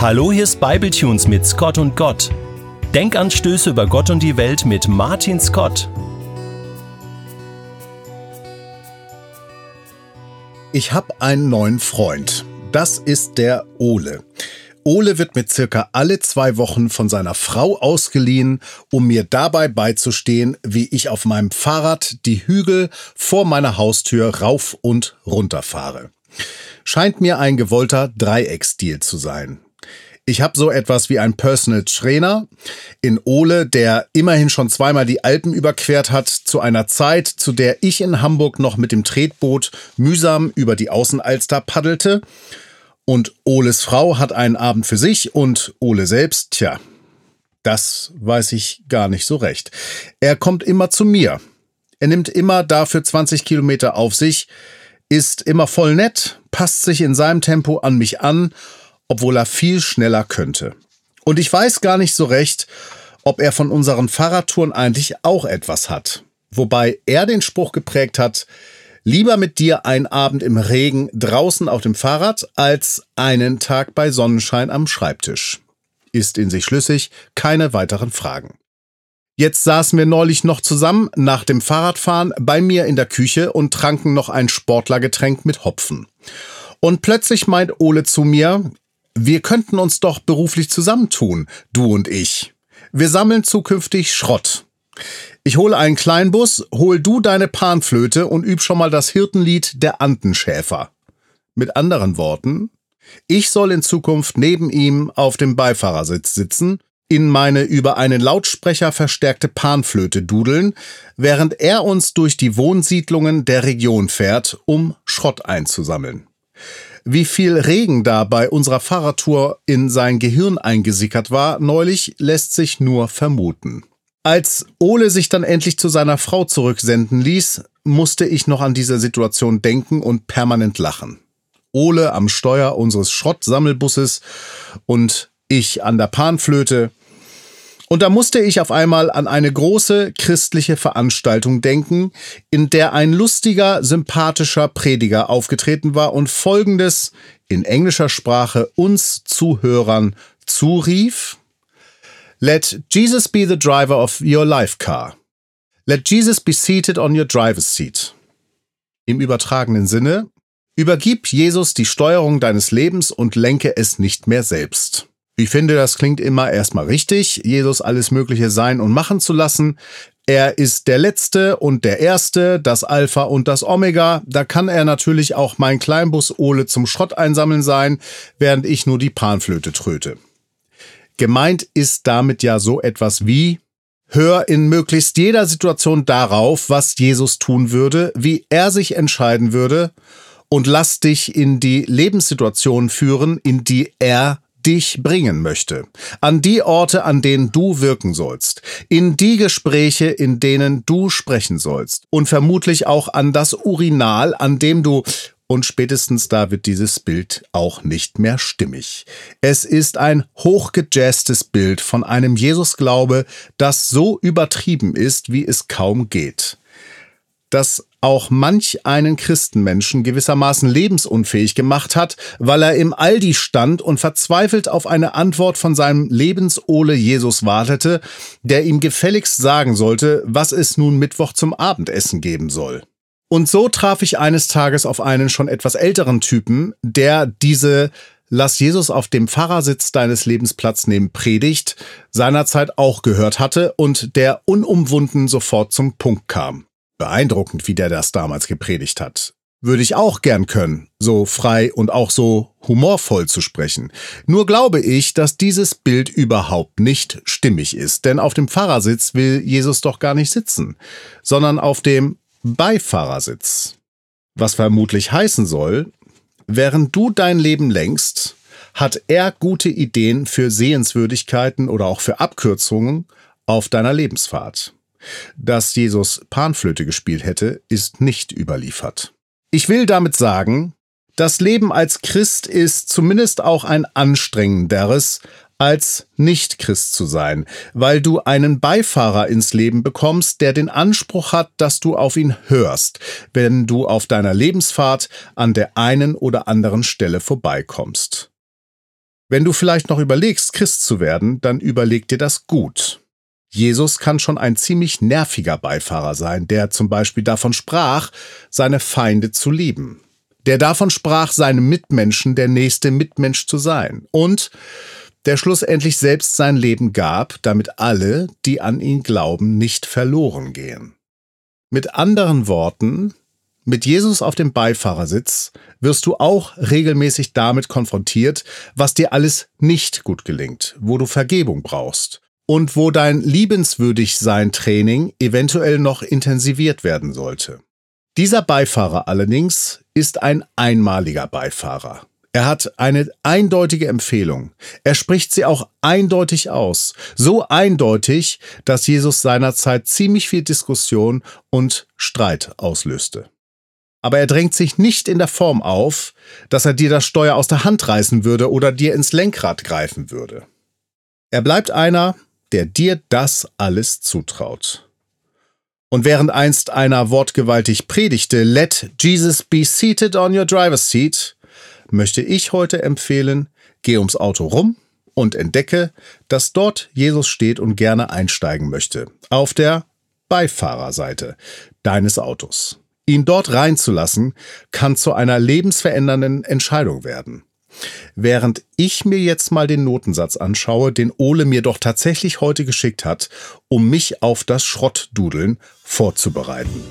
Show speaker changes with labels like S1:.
S1: Hallo, hier ist Bibletunes mit Scott und Gott. Denkanstöße über Gott und die Welt mit Martin Scott.
S2: Ich habe einen neuen Freund. Das ist der Ole. Ole wird mir circa alle zwei Wochen von seiner Frau ausgeliehen, um mir dabei beizustehen, wie ich auf meinem Fahrrad die Hügel vor meiner Haustür rauf und runter fahre. Scheint mir ein gewollter Dreieckstil zu sein. Ich habe so etwas wie einen Personal Trainer in Ole, der immerhin schon zweimal die Alpen überquert hat, zu einer Zeit, zu der ich in Hamburg noch mit dem Tretboot mühsam über die Außenalster paddelte. Und Oles Frau hat einen Abend für sich und Ole selbst, tja, das weiß ich gar nicht so recht. Er kommt immer zu mir. Er nimmt immer dafür 20 Kilometer auf sich, ist immer voll nett, passt sich in seinem Tempo an mich an obwohl er viel schneller könnte. Und ich weiß gar nicht so recht, ob er von unseren Fahrradtouren eigentlich auch etwas hat. Wobei er den Spruch geprägt hat, lieber mit dir einen Abend im Regen draußen auf dem Fahrrad als einen Tag bei Sonnenschein am Schreibtisch. Ist in sich schlüssig, keine weiteren Fragen. Jetzt saßen wir neulich noch zusammen nach dem Fahrradfahren bei mir in der Küche und tranken noch ein Sportlergetränk mit Hopfen. Und plötzlich meint Ole zu mir, wir könnten uns doch beruflich zusammentun, du und ich. Wir sammeln zukünftig Schrott. Ich hole einen Kleinbus, hol du deine Panflöte und üb schon mal das Hirtenlied der Antenschäfer. Mit anderen Worten, ich soll in Zukunft neben ihm auf dem Beifahrersitz sitzen, in meine über einen Lautsprecher verstärkte Panflöte dudeln, während er uns durch die Wohnsiedlungen der Region fährt, um Schrott einzusammeln. Wie viel Regen da bei unserer Fahrradtour in sein Gehirn eingesickert war neulich, lässt sich nur vermuten. Als Ole sich dann endlich zu seiner Frau zurücksenden ließ, musste ich noch an diese Situation denken und permanent lachen. Ole am Steuer unseres Schrottsammelbusses und ich an der Panflöte, und da musste ich auf einmal an eine große christliche Veranstaltung denken, in der ein lustiger, sympathischer Prediger aufgetreten war und Folgendes in englischer Sprache uns Zuhörern zurief. Let Jesus be the driver of your life car. Let Jesus be seated on your driver's seat. Im übertragenen Sinne, übergib Jesus die Steuerung deines Lebens und lenke es nicht mehr selbst. Ich finde, das klingt immer erstmal richtig, Jesus alles Mögliche sein und machen zu lassen. Er ist der Letzte und der Erste, das Alpha und das Omega. Da kann er natürlich auch mein Kleinbus Ole zum Schrott einsammeln sein, während ich nur die Panflöte tröte. Gemeint ist damit ja so etwas wie, hör in möglichst jeder Situation darauf, was Jesus tun würde, wie er sich entscheiden würde, und lass dich in die Lebenssituation führen, in die er dich bringen möchte, an die Orte, an denen du wirken sollst, in die Gespräche, in denen du sprechen sollst und vermutlich auch an das Urinal, an dem du und spätestens da wird dieses Bild auch nicht mehr stimmig. Es ist ein hochgejazztes Bild von einem Jesusglaube, das so übertrieben ist, wie es kaum geht. Das auch manch einen Christenmenschen gewissermaßen lebensunfähig gemacht hat, weil er im Aldi stand und verzweifelt auf eine Antwort von seinem Lebensole Jesus wartete, der ihm gefälligst sagen sollte, was es nun Mittwoch zum Abendessen geben soll. Und so traf ich eines Tages auf einen schon etwas älteren Typen, der diese Lass Jesus auf dem Fahrersitz deines Lebens Platz nehmen Predigt seinerzeit auch gehört hatte und der unumwunden sofort zum Punkt kam. Beeindruckend, wie der das damals gepredigt hat. Würde ich auch gern können, so frei und auch so humorvoll zu sprechen. Nur glaube ich, dass dieses Bild überhaupt nicht stimmig ist, denn auf dem Fahrersitz will Jesus doch gar nicht sitzen, sondern auf dem Beifahrersitz. Was vermutlich heißen soll, während du dein Leben lenkst, hat er gute Ideen für Sehenswürdigkeiten oder auch für Abkürzungen auf deiner Lebensfahrt. Dass Jesus Panflöte gespielt hätte, ist nicht überliefert. Ich will damit sagen, das Leben als Christ ist zumindest auch ein anstrengenderes, als Nicht-Christ zu sein, weil du einen Beifahrer ins Leben bekommst, der den Anspruch hat, dass du auf ihn hörst, wenn du auf deiner Lebensfahrt an der einen oder anderen Stelle vorbeikommst. Wenn du vielleicht noch überlegst, Christ zu werden, dann überleg dir das gut. Jesus kann schon ein ziemlich nerviger Beifahrer sein, der zum Beispiel davon sprach, seine Feinde zu lieben. Der davon sprach, seinem Mitmenschen der nächste Mitmensch zu sein. Und der schlussendlich selbst sein Leben gab, damit alle, die an ihn glauben, nicht verloren gehen. Mit anderen Worten, mit Jesus auf dem Beifahrersitz wirst du auch regelmäßig damit konfrontiert, was dir alles nicht gut gelingt, wo du Vergebung brauchst und wo dein Liebenswürdigsein-Training eventuell noch intensiviert werden sollte. Dieser Beifahrer allerdings ist ein einmaliger Beifahrer. Er hat eine eindeutige Empfehlung. Er spricht sie auch eindeutig aus. So eindeutig, dass Jesus seinerzeit ziemlich viel Diskussion und Streit auslöste. Aber er drängt sich nicht in der Form auf, dass er dir das Steuer aus der Hand reißen würde oder dir ins Lenkrad greifen würde. Er bleibt einer, der dir das alles zutraut. Und während einst einer wortgewaltig predigte, Let Jesus be seated on your driver's seat, möchte ich heute empfehlen, geh ums Auto rum und entdecke, dass dort Jesus steht und gerne einsteigen möchte. Auf der Beifahrerseite deines Autos. Ihn dort reinzulassen, kann zu einer lebensverändernden Entscheidung werden. Während ich mir jetzt mal den Notensatz anschaue, den Ole mir doch tatsächlich heute geschickt hat, um mich auf das Schrottdudeln vorzubereiten.